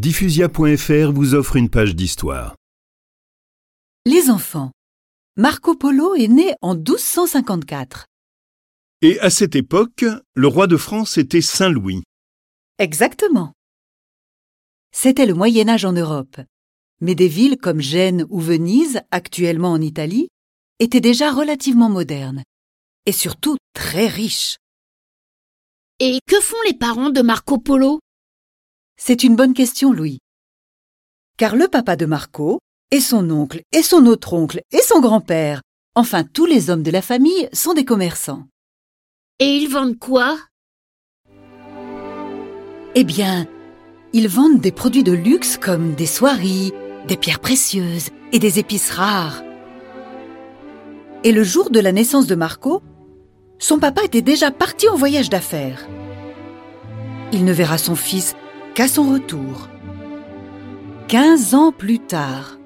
Diffusia.fr vous offre une page d'histoire. Les enfants. Marco Polo est né en 1254. Et à cette époque, le roi de France était Saint Louis. Exactement. C'était le Moyen Âge en Europe. Mais des villes comme Gênes ou Venise, actuellement en Italie, étaient déjà relativement modernes. Et surtout très riches. Et que font les parents de Marco Polo? C'est une bonne question, Louis. Car le papa de Marco, et son oncle, et son autre oncle, et son grand-père, enfin tous les hommes de la famille sont des commerçants. Et ils vendent quoi? Eh bien, ils vendent des produits de luxe comme des soieries, des pierres précieuses et des épices rares. Et le jour de la naissance de Marco, son papa était déjà parti en voyage d'affaires. Il ne verra son fils qu'à son retour. Quinze ans plus tard.